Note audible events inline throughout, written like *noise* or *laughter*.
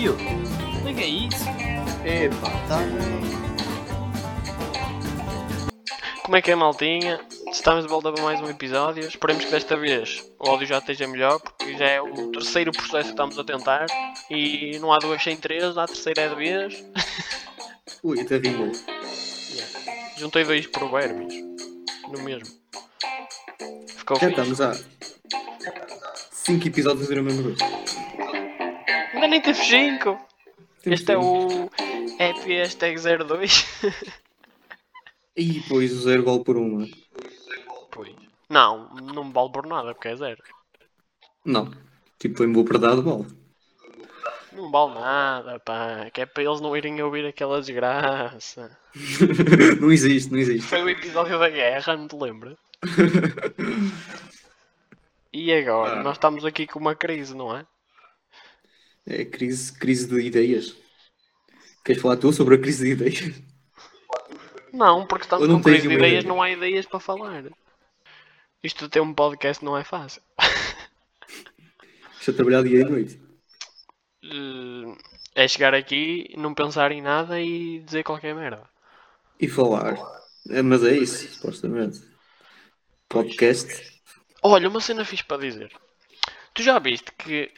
Tio, liga isso. Epá, tá. Como é que é, maltinha? Estamos de volta para mais um episódio. Esperemos que desta vez o áudio já esteja melhor, porque já é o terceiro processo que estamos a tentar. E não há duas sem três, há a terceira é de vez. *laughs* Ui, até rimou. Yeah. Juntei dois provérbios no mesmo. Ficou Já fixe. estamos há 5 episódios a dizer a mesma coisa. Ainda nem teve 5. Temos Este é o Happy Hashtag 02. E depois o zero gol por um, não é? Pois. Não, não me vale por nada, porque é zero. Não. Tipo, em boa verdade, bola. Não vale nada, pá. Que é para eles não irem ouvir aquela desgraça. *laughs* não existe, não existe. Foi o episódio da guerra, não te lembras? *laughs* E agora? Ah. Nós estamos aqui com uma crise, não é? É crise, crise de ideias. Queres falar tu sobre a crise de ideias? Não, porque estamos não com crise de ideias, ideia? não há ideias para falar. Isto de ter um podcast não é fácil. Estou a trabalhar dia e noite. Eh, É chegar aqui, não pensar em nada e dizer qualquer merda. E falar. É, mas é isso, supostamente. Podcast. Olha, uma cena fixe para dizer. Tu já viste que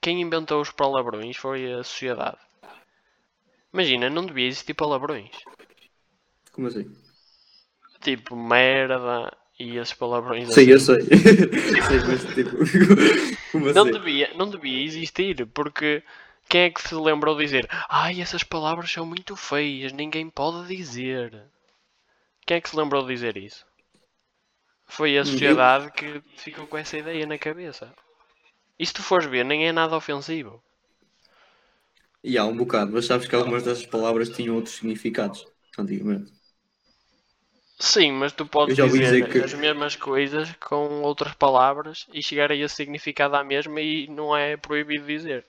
quem inventou os palavrões foi a sociedade. Imagina, não devia existir palavrões. Como assim? Tipo, merda e esses palavrões Sei, assim. eu sei. *laughs* sei, mas tipo. *laughs* Como Não assim? devia, não devia existir, porque quem é que se lembrou de dizer Ai, essas palavras são muito feias, ninguém pode dizer. Quem é que se lembrou de dizer isso? Foi a sociedade que ficou com essa ideia na cabeça. E se tu fores ver, nem é nada ofensivo. E há um bocado, mas sabes que algumas dessas palavras tinham outros significados antigamente. Sim, mas tu podes dizer, que- as mesmas coisas com outras palavras e chegar a esse significado à mesma e não é proibido dizer.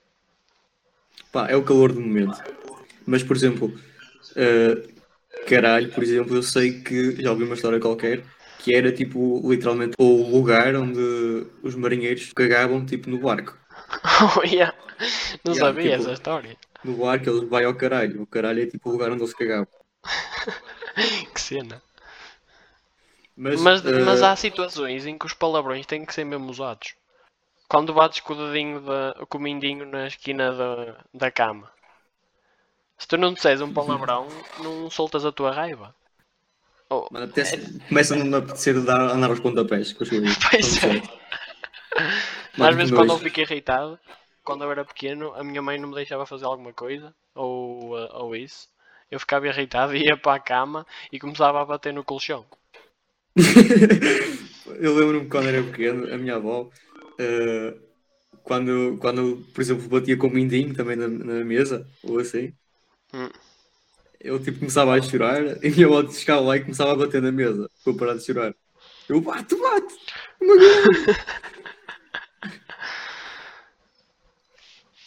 Pá, é o calor do momento. Mas, por exemplo, eh, caralho, por exemplo, eu sei que já ouvi uma história qualquer que era tipo literalmente o lugar onde os marinheiros cagavam tipo no barco. Oh, *laughs* yeah. Não Yeah, sabia tipo- essa história. No barco eles vai ao caralho. O caralho é tipo o lugar onde eles cagavam. *laughs* Que cena. Mas, Mas, eh, mas há situações em que os palavrões têm que ser mesmo usados. Quando bates com o dedinho, da, com o mindinho na esquina da, da cama. Se tu não disseres um palavrão, não soltas a tua raiva. Oh, mano, até se- começa a apetecer de dar, andar aos pontapés com as coisas. Pois é. *laughs* Mano, Às vezes quando eu fico irritado, quando eu era pequeno, a minha mãe não me deixava fazer alguma coisa, ou, uh, ou isso. Eu ficava irritado, *laughs* ia para a cama e começava a bater no colchão. *laughs* eu lembro-me quando era pequeno, a minha avó, eh, quando, quando, por exemplo, batia com o mindinho também na, na mesa, ou assim, Hum. Eu tipo começava a chorar e a minha avó chegava lá e começava a bater na mesa para eu parar de chorar. Eu bate! Magoa!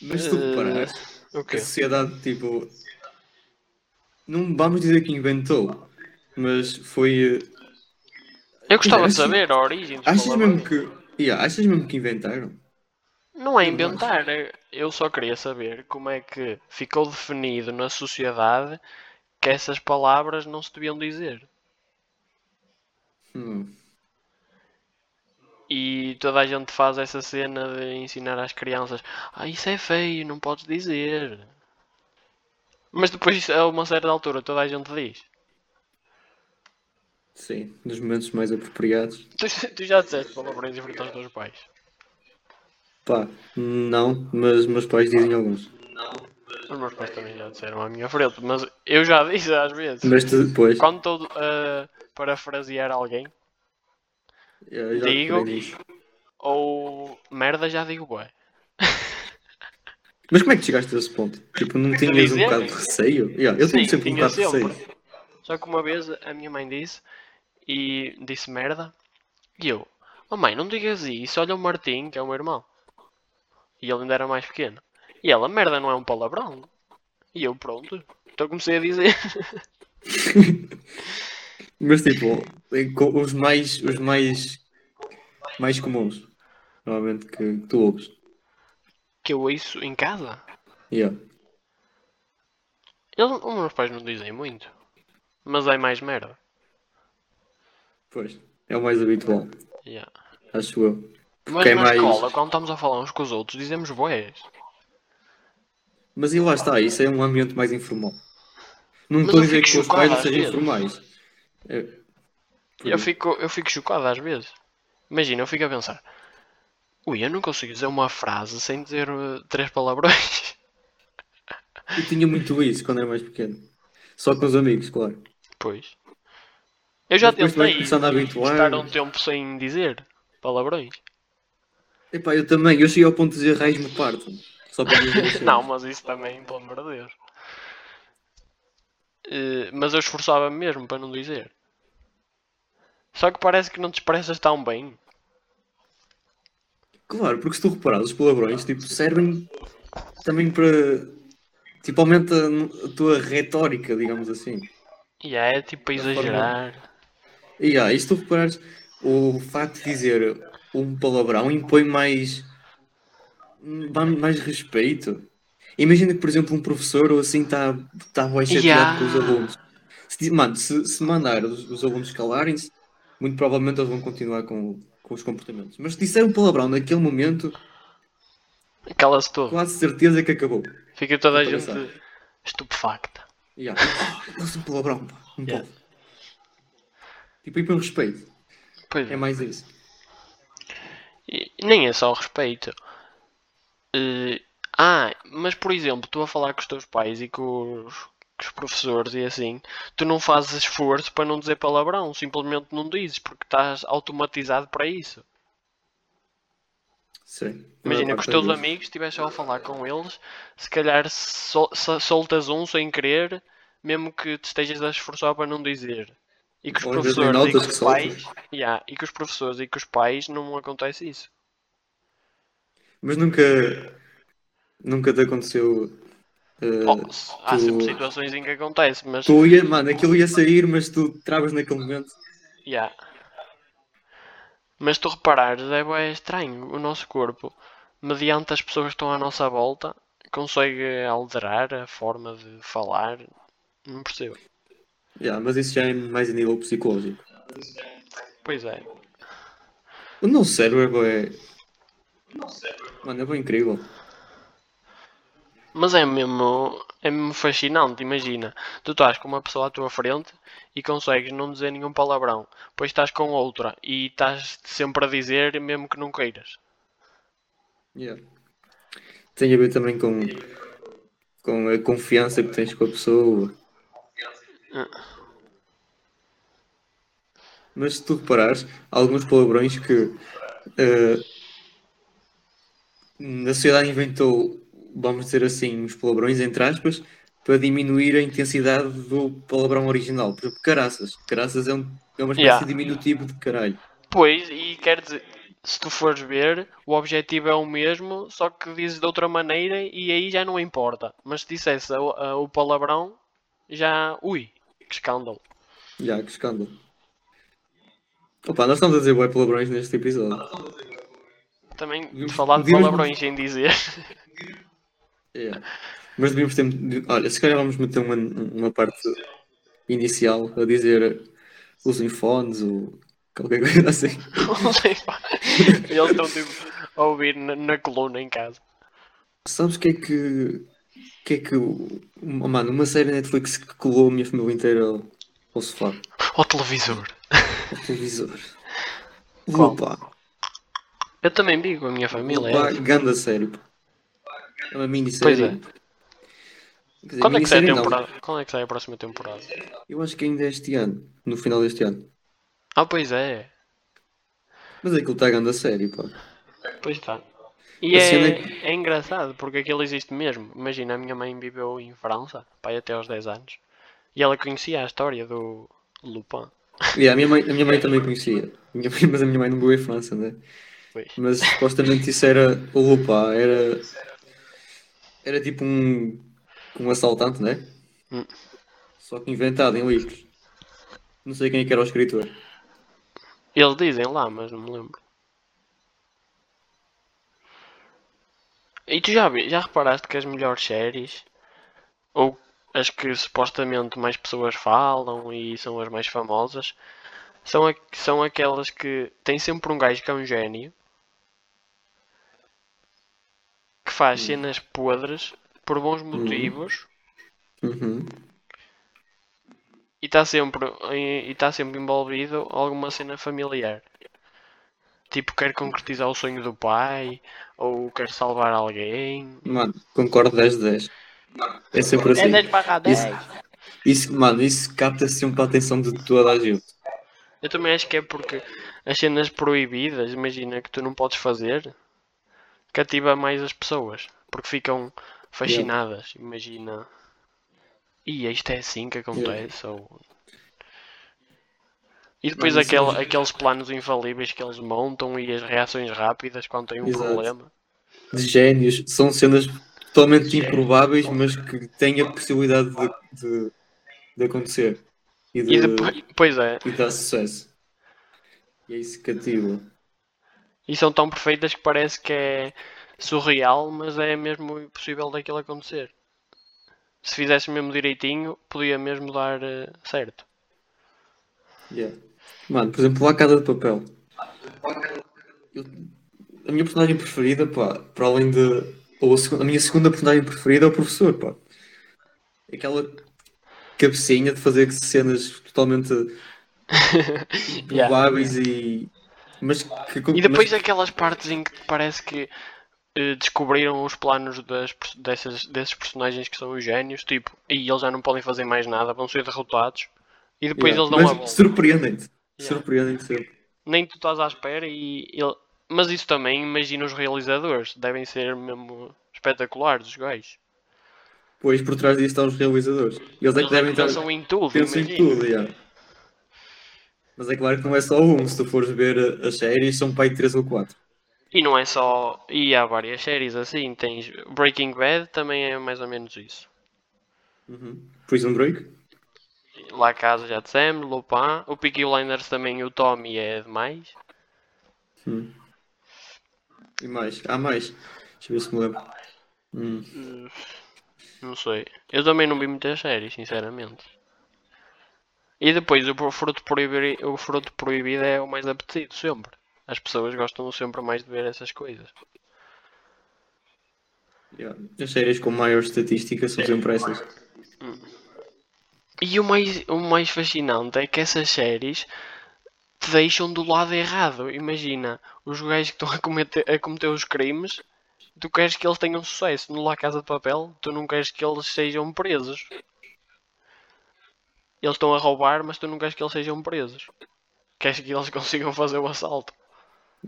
Mas se tu Eh, reparares, O a quê? sociedade, tipo, não vamos dizer que inventou, mas foi. eh, Eu gostava de saber a origem Achas mesmo que. Yeah, achas mesmo que inventaram? Não é inventar, é- eu só queria saber como é que ficou definido na sociedade que essas palavras não se deviam dizer. Hum. E toda a gente faz essa cena de ensinar às crianças: Ah, isso é feio, não podes dizer. Mas depois, a uma certa altura, toda a gente diz. Sim, nos momentos mais apropriados. Tu, *laughs* tu já disseste palavrões em frente aos teus pais. Pá, não, mas meus pais dizem alguns. Os meus pais também já disseram à minha frente, mas eu já disse às vezes. Mas tu depois. Quando estou a parafrasear alguém, eu já digo- ou merda, já digo bué. Mas como é que chegaste a esse ponto? Tipo, não tinhas um dizer? bocado de receio? Yeah, eu tenho Sim, sempre um tinha bocado de sempre. receio. Só que uma vez a minha mãe disse e disse merda e eu, oh mãe, não digas isso, olha o Martim, que é o meu irmão. E ele ainda era mais pequeno. E ela, merda, não é um palavrão. E eu, pronto, então comecei a dizer. *laughs* Mas tipo, os mais, os mais, mais comuns, normalmente que tu ouves. que eu ouço em casa. Yeah. Eles, os meus pais não dizem muito. Mas é mais merda. Pois. É o mais habitual, Yeah. acho eu. Mas é na mais- escola, quando estamos a falar uns com os outros, dizemos boés. Mas e lá está, isso é um ambiente mais informal. Não estou a eu dizer que os pais não sejam informais. É, por Eu isso. fico, eu fico chocado às vezes. Imagina, eu fico a pensar. Ui, eu não consigo dizer uma frase sem dizer uh, três palavrões. *laughs* Eu tinha muito isso quando era mais pequeno. Só com os amigos, claro. Pois. Eu já tentei estar um tempo sem dizer palavrões. Epá, eu também, eu cheguei ao ponto de dizer raios me partam. Só para dizer. *laughs* Não, mas isso também, pelo amor de Deus. Eh, mas eu esforçava-me mesmo para não dizer. Só que parece que não te expressas tão bem. Claro, porque se tu reparares, os palavrões tipo, servem também para. Tipo, aumenta a tua retórica, digamos assim. E é tipo para exagerar. E ah, e se tu reparares, o facto de dizer um palavrão impõe mais. mais respeito. Imagina que, por exemplo, um professor ou assim está tá bem chateado Yeah. com os alunos. Se, mano, se, se mandar os, os alunos calarem-se, muito provavelmente eles vão continuar com, com os comportamentos. Mas se disser um palavrão naquele momento, Cala-se tudo. quase certeza que acabou. Fica toda a gente pensar. estupefacta. Yeah. Oh, um palavrão, pá. Não Yeah. Tipo, aí para respeito. Pois É mais isso. Nem é só o respeito. Eh, ah, mas por exemplo, tu a falar com os teus pais e com os, com os professores e assim, tu não fazes esforço para não dizer palavrão, simplesmente não dizes porque estás automatizado para isso. Sim. Imagina que os teus amigos estivessem só a falar com eles, se calhar sol- so- soltas um sem querer, mesmo que te estejas a esforçar para não dizer. E que os Ou professores e que os pais, Yeah, e que os professores e que os pais não acontece isso. Mas nunca. Nunca te aconteceu. eh, Oh, há tu- sempre situações em que acontece, mas tu ia, mano, aquilo ia sair, mas tu travas naquele momento. yeah. Mas tu reparares, é bué estranho. O nosso corpo, mediante as pessoas que estão à nossa volta, consegue alterar a forma de falar. Não percebo. Yeah, mas isso já é mais a nível psicológico. Pois é. O nosso cérebro é. Mano, é bem incrível. Mas é mesmo, é mesmo fascinante, imagina. Tu estás com uma pessoa à tua frente e consegues não dizer nenhum palavrão. Depois estás com outra e estás sempre a dizer mesmo que não queiras. Yeah. Tem a ver também com, com a confiança que tens com a pessoa. Mas se tu reparares, há alguns palavrões que eh, a sociedade inventou, vamos dizer assim, os palavrões entre aspas, para diminuir a intensidade do palavrão original. Por exemplo, caraças. Caraças é, um, é uma espécie Yeah. de diminutivo de caralho. Pois, e quer dizer, se tu fores ver, o objetivo é o mesmo, só que dizes de outra maneira e aí já não importa. Mas se dissesse o, a- o palavrão, já. Ui, que escândalo. Já, que escândalo. Opa, nós estamos a dizer bué palavrões neste episódio. Também Devíamos- falar de devíamos- palavrões sem dizer. Yeah. Mas devíamos ter. Olha, se calhar vamos meter uma, uma parte inicial a dizer usem fones ou qualquer coisa assim. *laughs* Eles estão tipo a ouvir na, na coluna em casa. Sabes o que é que. O que é que. o- uma- Mano, uma série Netflix que colou a minha família inteira ao, ao sofá, Ao televisor. ao televisor. *laughs* Opa, Eu também vi com a minha família. opa, é. ganda série. pá. É uma minissérie. Pois é. Dizer, Quando é que sai a não. temporada? Quando é que sai a próxima temporada? Eu acho que ainda é este ano, no final deste ano. Ah, pois é. Mas aquilo está ganda série, pá. Pois está. E é, é é engraçado porque aquilo existe mesmo. Imagina, a minha mãe viveu em França, pai até aos 10 anos, e ela conhecia a história do Lupin. Yeah, a, minha mãe, a minha mãe também conhecia. A minha mãe- *laughs* mas a minha mãe não viveu em França, né? Pois. Mas supostamente isso era. Opa, era. Era tipo um. Um assaltante, né? Hum. Só que inventado em livros. Não sei quem é que era o escritor. Eles dizem lá, mas não me lembro. E tu já, já reparaste que as melhores séries, ou as que supostamente mais pessoas falam e são as mais famosas, são, a- são aquelas que tem sempre um gajo que é um gênio que faz cenas podres por bons motivos Uhum. e está sempre, e está sempre envolvido alguma cena familiar. Tipo, quer concretizar o sonho do pai, ou quer salvar alguém. Mano, concordo 10 de 10. É sempre assim. 10 barra 10. Isso, mano, isso capta sempre a atenção de toda a gente. Eu também acho que é porque as cenas proibidas, imagina que tu não podes fazer, cativa mais as pessoas. Porque ficam fascinadas. Imagina. E isto é assim que acontece. Ou... E depois aquele, é- aqueles planos infalíveis que eles montam e as reações rápidas quando tem um Exato. problema. De génios, são cenas totalmente improváveis, mas que têm a possibilidade de, de, de acontecer. E de, E depois, pois é, e dar sucesso. E é isso que cativa. e são tão perfeitas que parece que é surreal, mas é mesmo impossível daquilo acontecer. Se fizesse mesmo direitinho, podia mesmo dar eh, certo. Yeah. Mano, por exemplo, lá Casa de Papel. Eu- a minha personagem preferida, pá, para além de. Ou a, seg- a minha segunda personagem preferida é o professor, pá. Aquela cabecinha de fazer cenas totalmente *laughs* Yeah. prováveis e. Mas que, E depois mas- aquelas partes em que parece que eh, descobriram os planos das, dessas, desses personagens que são os génios, tipo, e eles já não podem fazer mais nada, vão ser derrotados. E depois Yeah. eles dão a Mas volta. surpreendem-te. Yeah. Surpreendem-te sempre. Nem tu estás à espera e ele... Mas isso também, imagina os realizadores, devem ser mesmo espetaculares os gajos. Pois por trás disso estão os realizadores. Eles é Eles que é devem que estar. pensam em tudo, Pensam em tudo, yeah. Mas é claro que não é só um. Se tu fores ver as séries, são pai 3 ou 4. E não é só. E há várias séries assim. Tens Breaking Bad também é mais ou menos isso. Uhum. Prison Break? La Casa já dissemos, Lupin. O Peaky Blinders também, o Tommy é demais. Hum. E mais? Há mais. Deixa eu ver se me lembro. Hum. Não sei. Eu também não vi muitas séries, sinceramente. E depois o fruto proibido, o fruto proibido é o mais apetecido, sempre. As pessoas gostam sempre mais de ver essas coisas. Yeah. As séries com maior estatística são sempre essas. E o mais, o mais fascinante é que essas séries te deixam do lado errado. Imagina, os gajos que estão a cometer, a cometer os crimes, tu queres que eles tenham sucesso no La Casa de Papel, tu não queres que eles sejam presos. Eles estão a roubar, mas tu não queres que eles sejam presos. Queres que eles *laughs* consigam fazer o assalto.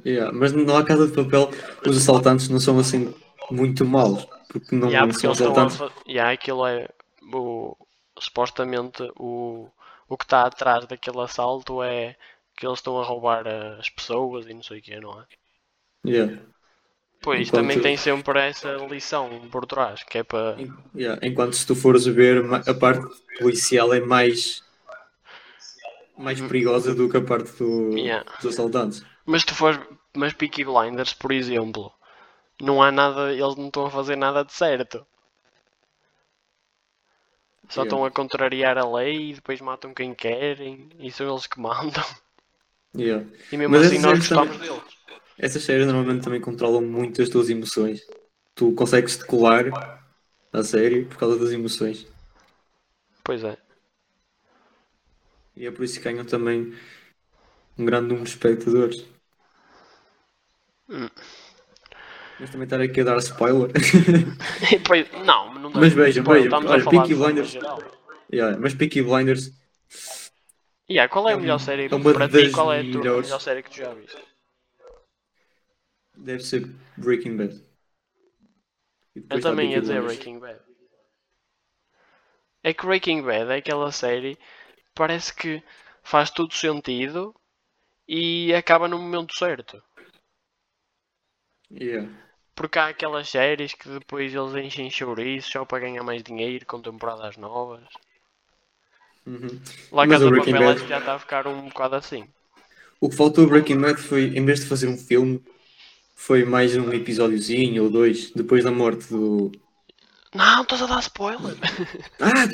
Yeah. Mas não há casa de papel, os assaltantes não são assim muito maus. Porque não Yeah, porque são a assaltantes. fa- yeah, aquilo é o, supostamente o, o que está atrás daquele assalto é que eles estão a roubar as pessoas e não sei o que, não é? Yeah. Pois Enquanto- também tem sempre essa lição por trás, que é para. Yeah. Enquanto se tu fores ver, a parte policial é mais. mais perigosa do que a parte do, Yeah. dos assaltantes. Mas se tu fores. Mas Peaky Blinders, por exemplo, não há nada. Eles não estão a fazer nada de certo. Só Yeah. estão a contrariar a lei e depois matam quem querem e são eles que mandam. Yeah. E mesmo Mas assim nós gostamos deles. Essas séries normalmente também controlam muito as tuas emoções. Tu consegues te colar à série por causa das emoções. Pois é. E é por isso que ganham também um grande número de espectadores. Hum. Mas também estar aqui a dar spoiler. *laughs* *laughs* Depois, não, Mas vejam, vejam, Estamos olha, Peaky Blinders-. Yeah, mas Peaky Blinders Yeah, qual é a É melhor série é para ti? Qual é a, tua, melhores. melhor série que tu já viste? deve ser Breaking Bad. Eu também ia dizer. Breaking Bad. É que Breaking Bad é aquela série parece que faz tudo sentido e acaba no momento certo. Yeah. Porque há aquelas séries que depois eles enchem chouriços só para ganhar mais dinheiro com temporadas novas. Uhum. Lá Mas Casa Breaking Papel Bad- já está a ficar um bocado assim. O que faltou a Breaking Bad foi, em vez de fazer um filme, foi mais um episódiozinho ou dois depois da morte do. Não, estás a dar spoiler. Ah.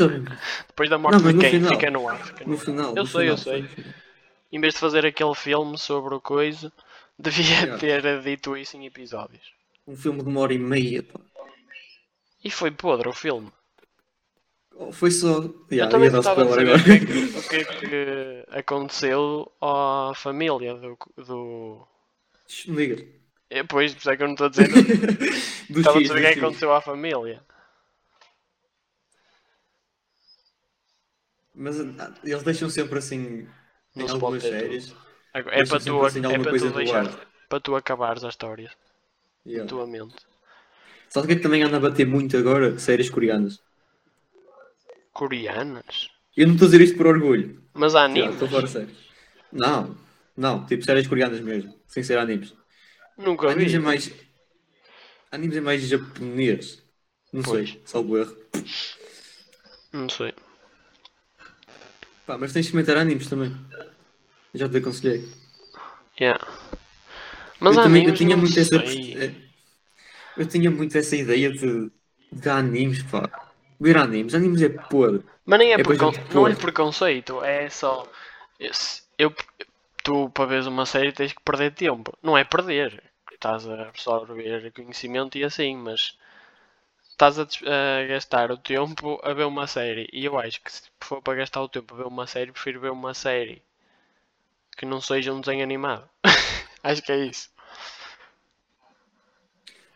Depois da morte Não, mas de no quem? final. Fica no ar. Fica no no final. Eu no sei, eu final, sei. no final. Em vez de fazer aquele filme sobre o coisa, devia Yeah. ter dito isso em episódios. Um filme de uma hora e meia, pá. E foi podre o filme. Oh, Foi só. Eu Yeah, também ia dar agora. o que, é que- o que é que aconteceu à família do. do... Digas. É, pois, por isso é que eu não estou a dizer. Estava a dizer o que é que aconteceu à família. Mas ah, eles deixam sempre assim. Não Em se pode algumas séries. É para tu, assim é para tu deixar. ar. Para tu acabares a história. Yeah. Tua mente. Sabe o que é que também anda a bater muito agora? Séries coreanas. Coreanas? Eu não estou a dizer isto por orgulho. Mas há animes? Estou fora. Não, não, tipo séries coreanas mesmo, sem ser animes. Nunca Animes vi. é mais. Animes é mais japonês. Não Pois. sei, salvo erro. Não sei. Pá, mas tens de experimentar animes também. Já te aconselhei. Yeah. Mas eu também eu tinha muito essa. eh, Eu tinha muito essa ideia de, de animes, pá. Ver animes, animes é podre. Mas nem é, É precon... não é preconceito, é só. Eu, tu, para veres uma série, tens que perder tempo. Não é perder. Estás a absorver conhecimento e assim, mas estás a, a gastar o tempo a ver uma série. E eu acho que se for para gastar o tempo a ver uma série, prefiro ver uma série que não seja um desenho animado. *laughs* acho que é isso.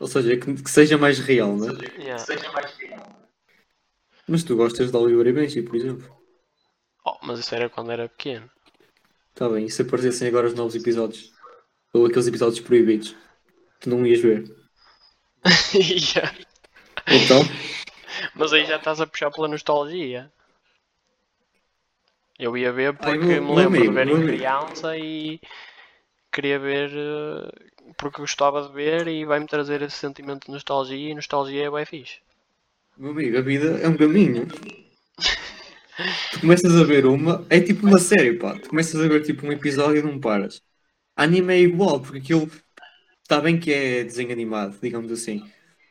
Ou seja, que, que seja mais real, né? Yeah. Mas tu gostas de Oliver e Benji, por exemplo. Oh, mas isso era quando era pequeno. Está bem, e se aparecessem agora os novos episódios? Ou aqueles episódios proibidos? Tu não ias ver. *laughs* Yeah. Então, Mas aí já estás a puxar pela nostalgia. Eu ia ver porque meu- me lembro amigo, de ver em amigo. criança e queria ver eh, porque gostava de ver e vai-me trazer esse sentimento de nostalgia e nostalgia é bem fixe. meu amigo, a vida é um caminho. Tu começas a ver uma, é tipo uma série, pá. Tu começas a ver tipo um episódio e não paras. Anime é igual, porque aquilo está bem que é desenho animado, digamos assim.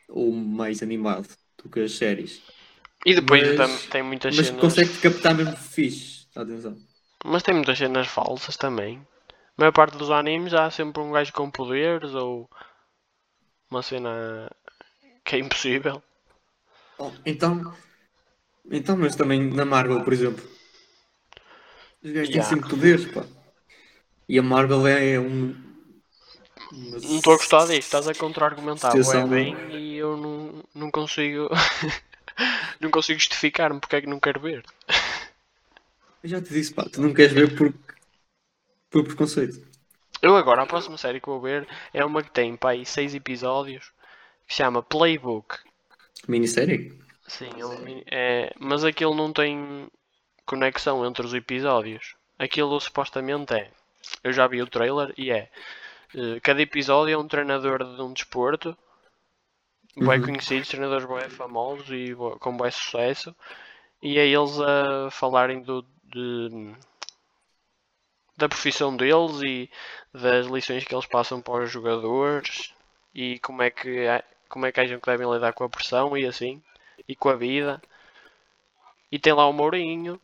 Ou mais animado do que as séries. E depois Mas- tem muitas Mas cenas. consegue captar mesmo fixe. Atenção. Mas tem muitas cenas falsas também. A maior parte dos animes há sempre um gajo com poderes ou uma cena que é impossível. Oh, então, então, mas também na Marvel, por exemplo. Os gajos têm Yeah. sempre poderes, pá. E a Marvel é um. uma Não estou a gostar disto, estás a contra-argumentar Situação- bem e eu não, não consigo *laughs* não consigo justificar-me porque é que não quero ver. Eu já te disse, pá, tu não queres ver por, por preconceito. Eu agora, a próxima série que vou ver é uma que tem pá, aí seis episódios que se chama Playbook. Minissérie? Sim, é é, mas aquilo não tem conexão entre os episódios. Aquilo supostamente é. Eu já vi o trailer e é. eh, cada episódio é um treinador de um desporto. Bem Uhum. conhecidos, treinadores bem famosos e com bom sucesso. E é eles a falarem do, de- da profissão deles e das lições que eles passam para os jogadores e como é que, como é que acham que devem lidar com a pressão e assim e com a vida. E tem lá o Mourinho,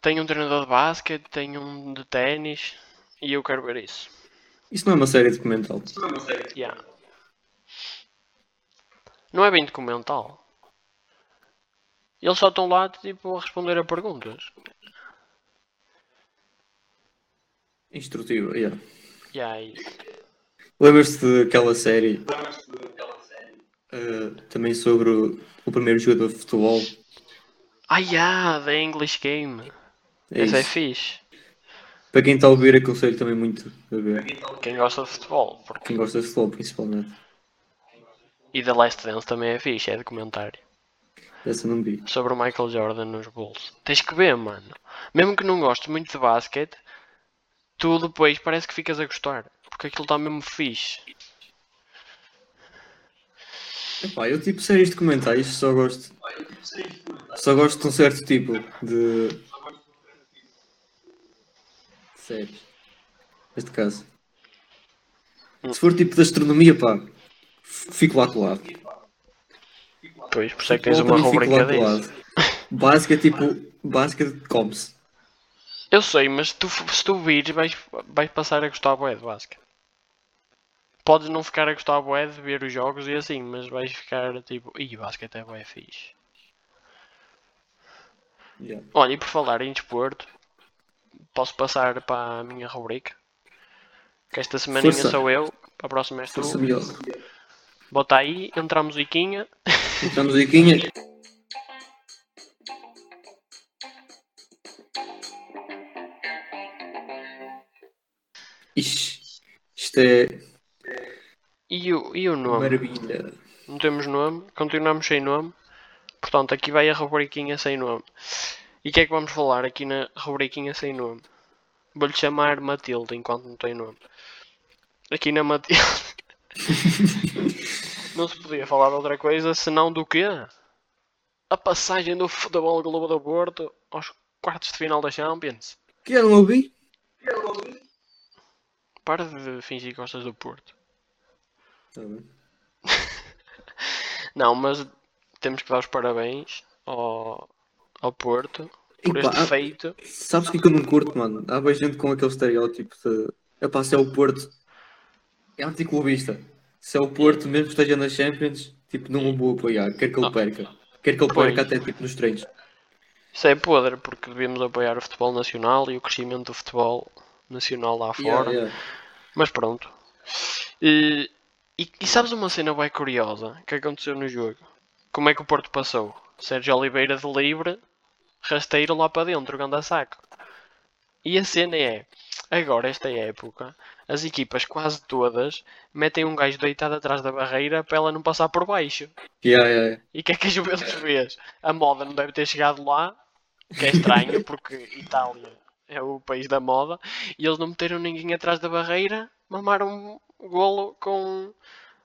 tem um treinador de basquete, tem um de ténis e eu quero ver isso. Isso não é uma série documental. Yeah. Não é bem documental. Eles só estão lá tipo a responder a perguntas. Instrutiva, yeah. Yeah, é isso. Lembras-te daquela série eh, também sobre o, o primeiro jogador de futebol? Ah, yeah, The English Game. É Essa é isso. fixe. Para quem está a ouvir, aconselho também muito a ver. Quem gosta de futebol. Porque... Quem gosta de futebol, principalmente. E The Last Dance também é fixe, é documentário. Essa não vi. Sobre o Michael Jordan nos Bulls. Tens que ver, mano. Mesmo que não gostes muito de basquete, tu depois parece que ficas a gostar. Porque aquilo está mesmo fixe. Epá, eu tipo séries documentais só gosto. Só gosto de um certo tipo de. séries. Neste caso. Se for tipo de astronomia, pá, fico lá colado. Pois, por isso é que tens uma rubrica lá disso. colado. Básica, tipo, básica come-se. Eu sei, mas tu, se tu vires, vais, vais passar a gostar bué de basquete. Podes não ficar a gostar bué de ver os jogos e assim, mas vais ficar tipo, ih, basquete é bué fixe. Yeah. Olha, e por falar em desporto, posso passar para a minha rubrica? Que esta semaninha Força. sou eu, para a próxima és tu. Força. Bota aí, entra a musiquinha. Entra a musiquinha. *laughs* Ixi, isto é E o, e o nome? maravilha. Não temos nome, continuamos sem nome. Portanto, aqui vai a rubriquinha sem nome. E o que é que vamos falar aqui na rubriquinha sem nome? Vou-lhe chamar Matilde enquanto não tem nome. Aqui na Matilde. *laughs* não se podia falar de outra coisa senão do quê? A passagem do Futebol Clube do Porto aos quartos de final da Champions. Que eu não ouvi? Para de fingir que gostas do Porto. Tá bem. *laughs* Não, mas temos que dar os parabéns ao, ao Porto por Epá, este há- feito. Sabes o que que eu não curto, mano? Há bem gente com aquele estereótipo de. Epá, se é o Porto. É anticlubista. Se é o Porto, mesmo que esteja nas Champions, tipo, não o vou apoiar. Quer que ele perca. Quer que ele Pois. perca até tipo nos treinos. Isso é podre porque devíamos apoiar o futebol nacional e o crescimento do futebol nacional lá fora. Yeah, yeah. Mas pronto. E, e, e sabes uma cena bem curiosa que aconteceu no jogo? Como é que o Porto passou? Sérgio Oliveira de livre, rasteiro lá para dentro, ganda saco. E a cena é, agora esta época, as equipas quase todas metem um gajo deitado atrás da barreira para ela não passar por baixo. Yeah, yeah. E o que é que a Juventus fez? A moda não deve ter chegado lá, que é estranho, porque Itália é o país da moda, e eles não meteram ninguém atrás da barreira, mamaram o golo com,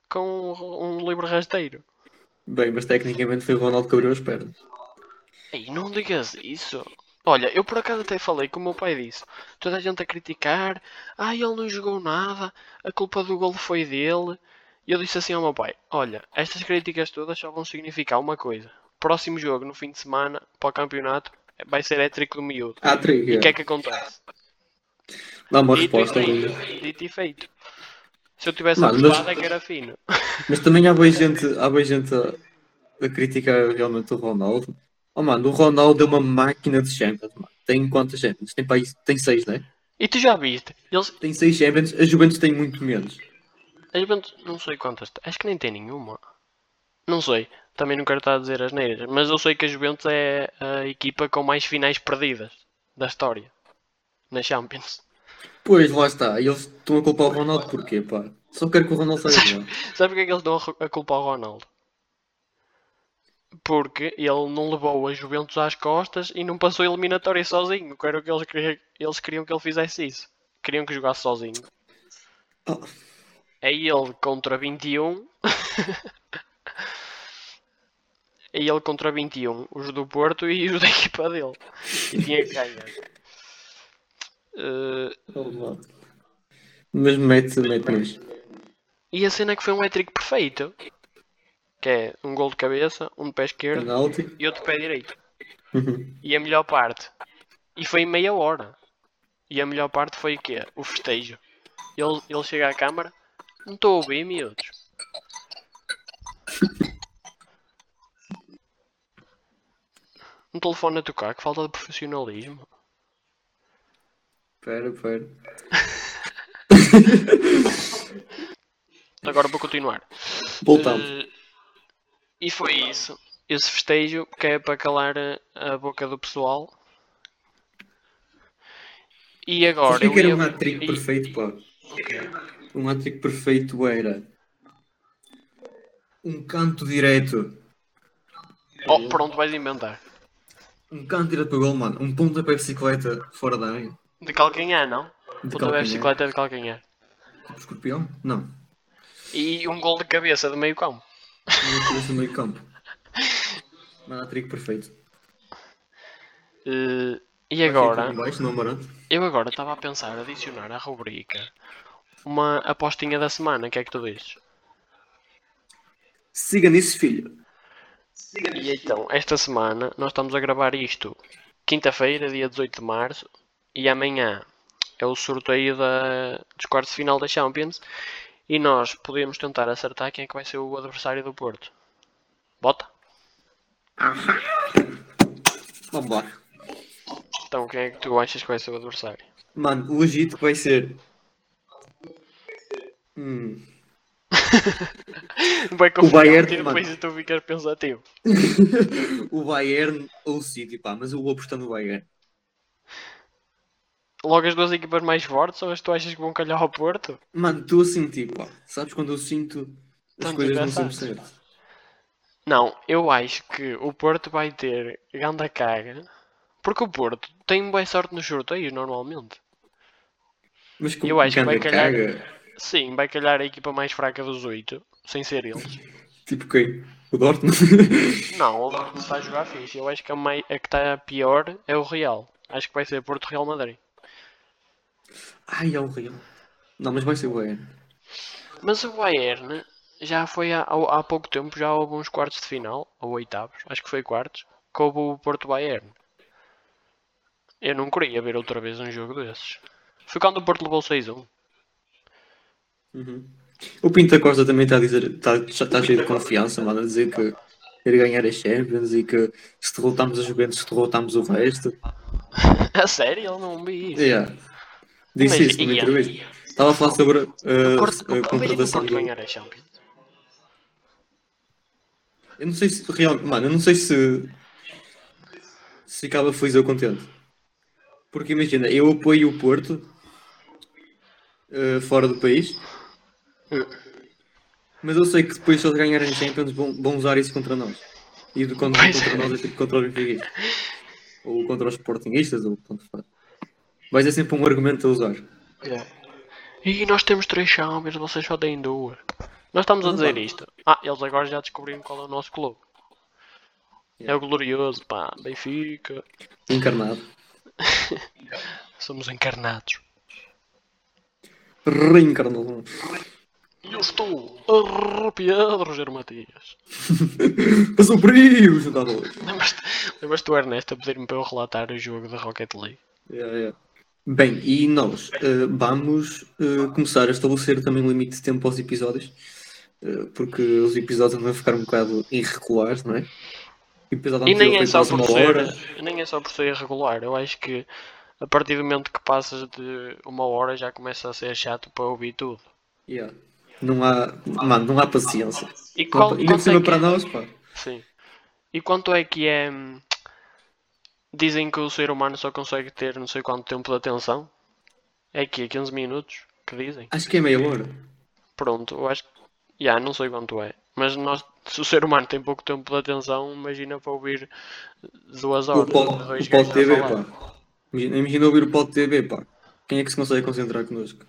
com um livre rasteiro. Bem, mas tecnicamente foi o Ronaldo que abriu as pernas. Ei, não digas isso. Olha, eu por acaso até falei com o meu pai disso. Toda a gente a criticar. Ah, ele não jogou nada. A culpa do golo foi dele. E eu disse assim ao meu pai: Olha, estas críticas todas só vão significar uma coisa. Próximo jogo, no fim de semana, para o campeonato, vai ser étrico do miúdo. Ah, três, E o que é que acontece? Dá uma Dito resposta feito. Dito e feito. Se eu tivesse Mano, mas- apostado é que era fino. Mas também há bem gente, há bem gente a, a criticar realmente o Ronaldo. Oh mano, o Ronaldo é uma máquina de Champions, mano. Tem quantas Champions? Tem, país, tem seis, né? E tu já viste? Eles, Tem seis Champions, a Juventus tem muito menos. A Juventus, não sei quantas. Acho que nem tem nenhuma. Não sei. Também não quero estar a dizer as neiras. Mas eu sei que a Juventus é a equipa com mais finais perdidas da história. Na Champions. Pois, lá está. E eles estão a culpar o Ronaldo porquê, pá? Só quero que o Ronaldo saia de lá. *laughs* Sabe porque é que eles dão a ru- a culpa ao Ronaldo? Porque ele não levou a Juventus às costas e não passou a eliminatória sozinho. Que era o que eles queriam, eles queriam que ele fizesse isso. Queriam que jogasse sozinho. Oh, É ele contra 21. *laughs* é ele contra 21. Os do Porto e os *laughs* da equipa dele. E tinha que ganhar. Mano. Mas mete, mete e a cena é que foi um hat-trick perfeito. Que é um gol de cabeça, um de pé esquerdo Penalti. e outro de pé direito. Uhum. E a melhor parte. E foi em meia hora. E a melhor parte foi o quê? O festejo. Ele, ele chega à câmara. Não estou a ouvir, miúdos. Um telefone a tocar, que falta de profissionalismo. Pera, pera. *laughs* Agora vou continuar. Voltamos. Eh, e foi isso. Esse festejo que é para calar a, a boca do pessoal. E agora. O que eu era ia- um hat-trick e- perfeito, pá? Um hat-trick perfeito era... Um canto direto. Oh, pronto, vais inventar. Um canto direto para o gol, mano. Um pontapé de bicicleta fora da área. De calcanhar, não? De Puta calcanhar. bem bicicleta de calcanhar. Tipo escorpião? Não. E um gol de cabeça de meio campo. Uma cabeça no meio campo. *laughs* Mano, hat-trick perfeito. Eh, e agora, baixo, não eu agora estava a pensar adicionar à rubrica uma apostinha da semana. O que é que tu dizes? Siga nisso, filho. E então, esta semana nós estamos a gravar isto quinta-feira, dia 18 de março, e amanhã é o sorteio da, dos quartos de final da Champions. E nós podemos tentar acertar quem é que vai ser o adversário do Porto. Bota? *laughs* Vambora. Então, quem é que tu achas que vai ser o adversário? Mano, o Egito vai ser. Hum. *laughs* Vai O Bayern, e depois tu ficas pensativo. *laughs* o Bayern ou o City, pá, mas eu vou apostar no Bayern. Logo as duas equipas mais fortes ou as tu achas que vão calhar ao Porto? Mano, estou a sentir, pá. Sabes quando eu sinto as Tanto coisas não sempre certas? Não, eu acho que o Porto vai ter ganda caga. Porque o Porto tem boa sorte nos sorteios normalmente. Mas com Eu acho que vai calhar-. Sim, vai calhar a equipa mais fraca dos oito, sem ser eles. *laughs* Tipo quem? O Dortmund? *laughs* Não, o Dortmund está a jogar fixe. Eu acho que a, mai- a que está pior é o Real. Acho que vai ser Porto Real Madrid. Ai, é o Real. Não, mas vai ser o Bayern. Mas o Bayern já foi há, há pouco tempo, já houve uns quartos de final, ou oitavos, acho que foi quartos, que houve o Porto Bayern. Eu não queria ver outra vez um jogo desses. Foi quando o Porto levou 6-1. Uhum. O Pinta Costa também está a dizer, está, está cheio de confiança, mano, a dizer que ir ganhar a Champions e que se derrotarmos a Juventus, derrotamos o resto. *laughs* A sério? Ele não vi isso. Yeah. Disse Mas, isso numa yeah. entrevista. Estava a falar sobre uh, Porto, a contratação do. ganhar a Champions. Eu não sei se real, mano, eu não sei se se ficava feliz ou contente. Porque imagina, eu apoio o Porto uh, fora do país, mas eu sei que depois se eles ganharem Champions vão, vão usar isso contra nós. E de quando Pois contra é. nós é tipo contra os benfiquistas. Ou contra os sportinguistas, ou tanto faz. Vai ser sempre um argumento a usar. E nós temos três Champions, vocês só têm duas. Nós estamos a dizer isto. Ah, eles agora já descobriram qual é o nosso clube. É o glorioso, pá, Benfica. Encarnado. *laughs* Somos encarnados. Reencarnado. E eu estou arrepiado, Rogério Matias. *laughs* Passou perigo, juntado hoje. Lembras-te lembras do Ernesto a pedir-me para eu relatar o jogo da Rocket League? Yeah, yeah. Bem, e nós eh, vamos eh, começar a estabelecer também um limite de tempo aos episódios, eh, porque os episódios a ficar um bocado irregulares, não é? O episódio E nem é, só por ser, hora. nem é só por ser irregular. Eu acho que a partir do momento que passas de uma hora já começa a ser chato para ouvir tudo. Yeah. Não há, mano, não há paciência. E qual, quanto cima é para é- nós, pá. Sim. E quanto é que é. hum, Dizem que o ser humano só consegue ter não sei quanto tempo de atenção? É que 15 minutos que dizem. Acho que é meia hora. Pronto, eu acho que. Já, não sei quanto é. Mas nós, se o ser humano tem pouco tempo de atenção, imagina para ouvir duas O horas. pod, o pod TV, pá. Imagina, imagina ouvir o pod TV, pá. Quem é que se consegue concentrar connosco?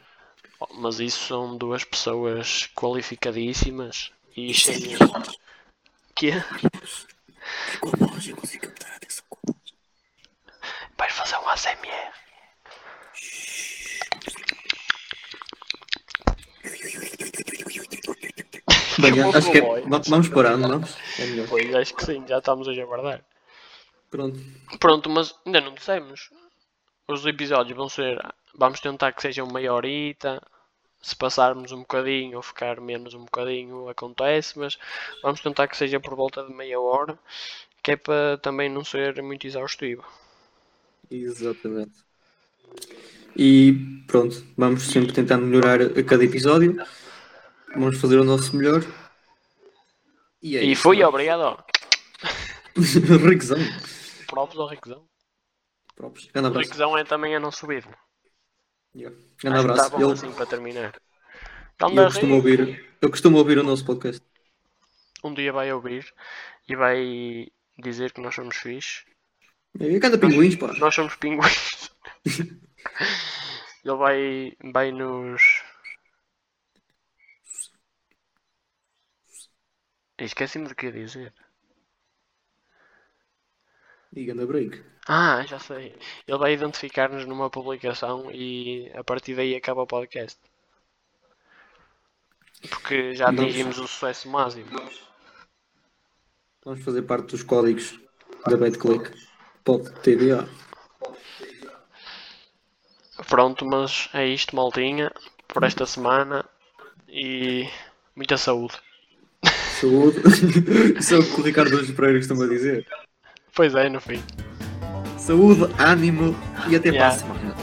Mas isso são duas pessoas qualificadíssimas e cheias. Que Com a voz, eu consigo captar a atenção com a voz. Vais fazer um ASMR. Bem, acho que é, vamos parando, vamos? É melhor. Pois acho que sim, já estamos hoje a guardar. Pronto. Pronto, mas ainda não dissemos. Os episódios vão ser. Vamos tentar que sejam meia horita. Se passarmos um bocadinho ou ficar menos um bocadinho, acontece, mas vamos tentar que seja por volta de meia hora, que é para também não ser muito exaustivo. Exatamente. E pronto, vamos sempre tentar melhorar a cada episódio. Vamos fazer o nosso melhor. E, é E isso, fui, é? obrigado. *laughs* Riquezão. Próprios ao Riquezão. Próprios. Riquezão é também a não subir. Yeah. Que abraço. tá bom Eu, assim para terminar. eu costumo ouvir, eu costumo ouvir o nosso podcast. Um dia vai ouvir e vai dizer que nós somos fixe. É cada pinguins, pá. Nós somos pinguins. *laughs* Ele vai, vai nos. Esqueci-me do que ia dizer. E ganda break. Ah, já sei. Ele vai identificar-nos numa publicação e a partir daí acaba o podcast. Porque já atingimos o sucesso máximo. Vamos fazer parte dos códigos da BetClick. Pode TDA. Pronto, mas é isto, maltinha, por esta semana. E muita saúde. Saúde. Isso é o que o Ricardo dos Pereira costuma dizer. Pois é, no fim. Saúde, ânimo e até para Yeah. a semana.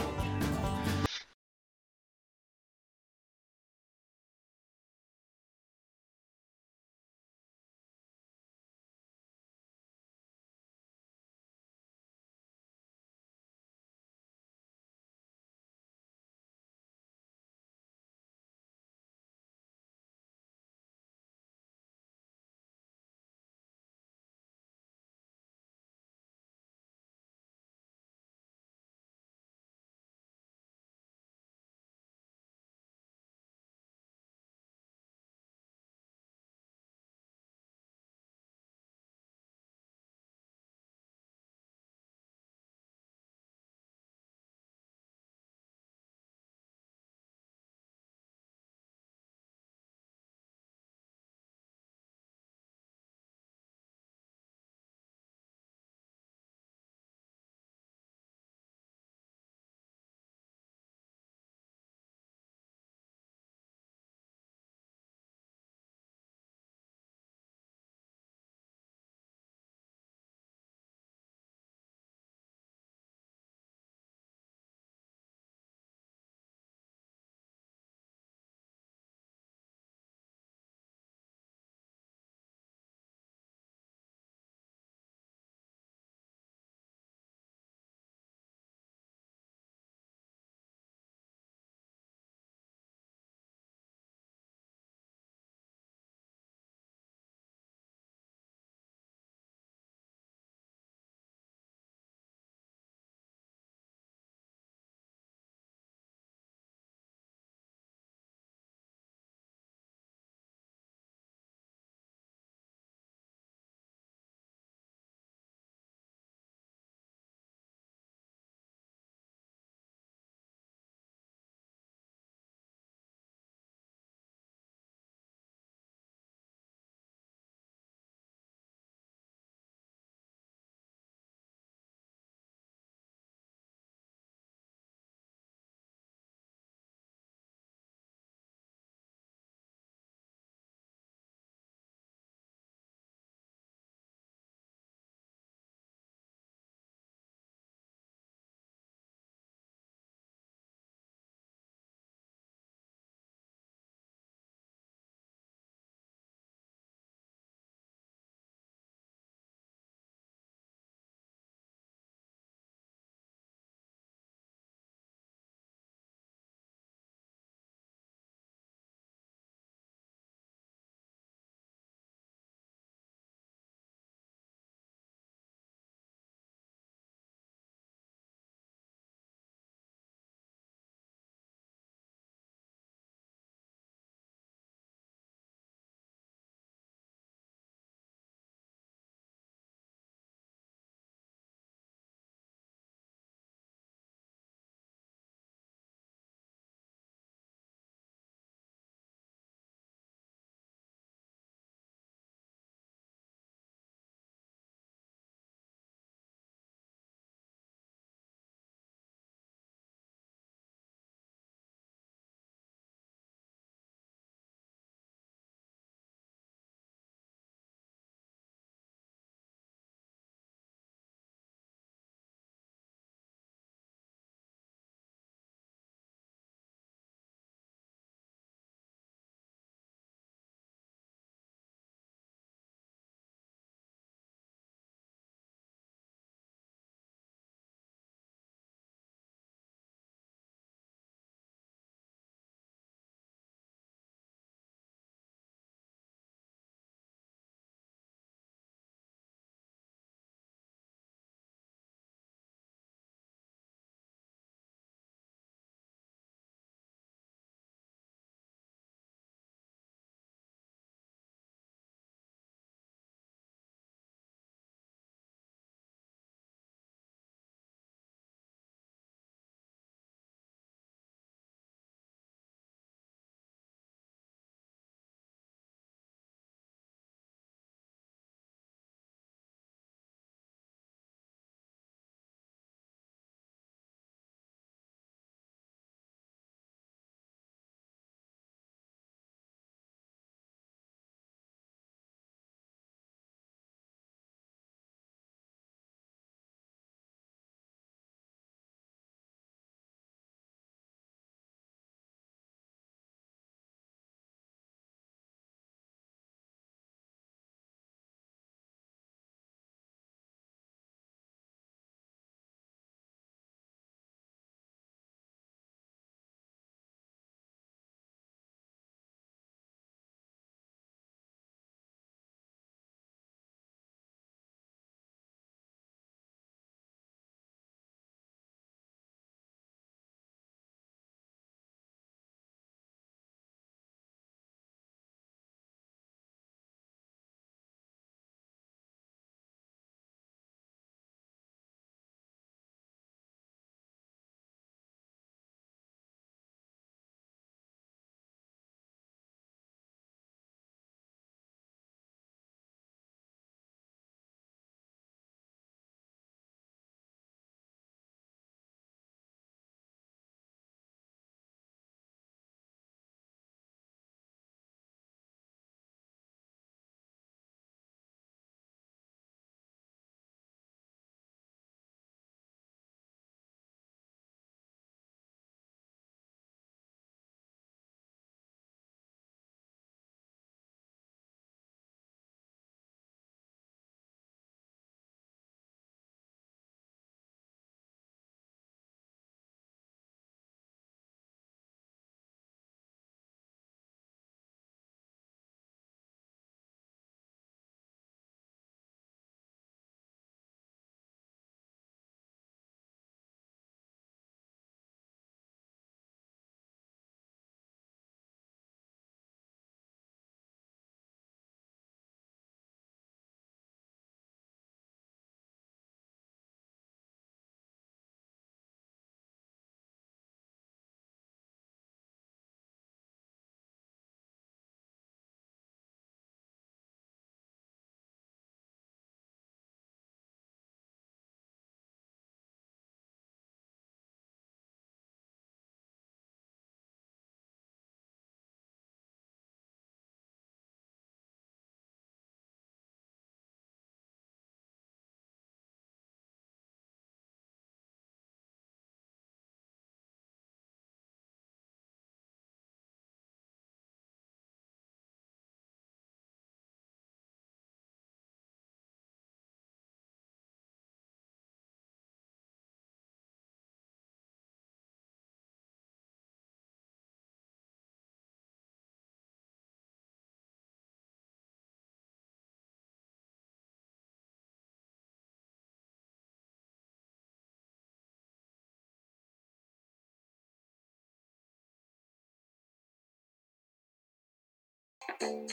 Thank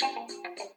you.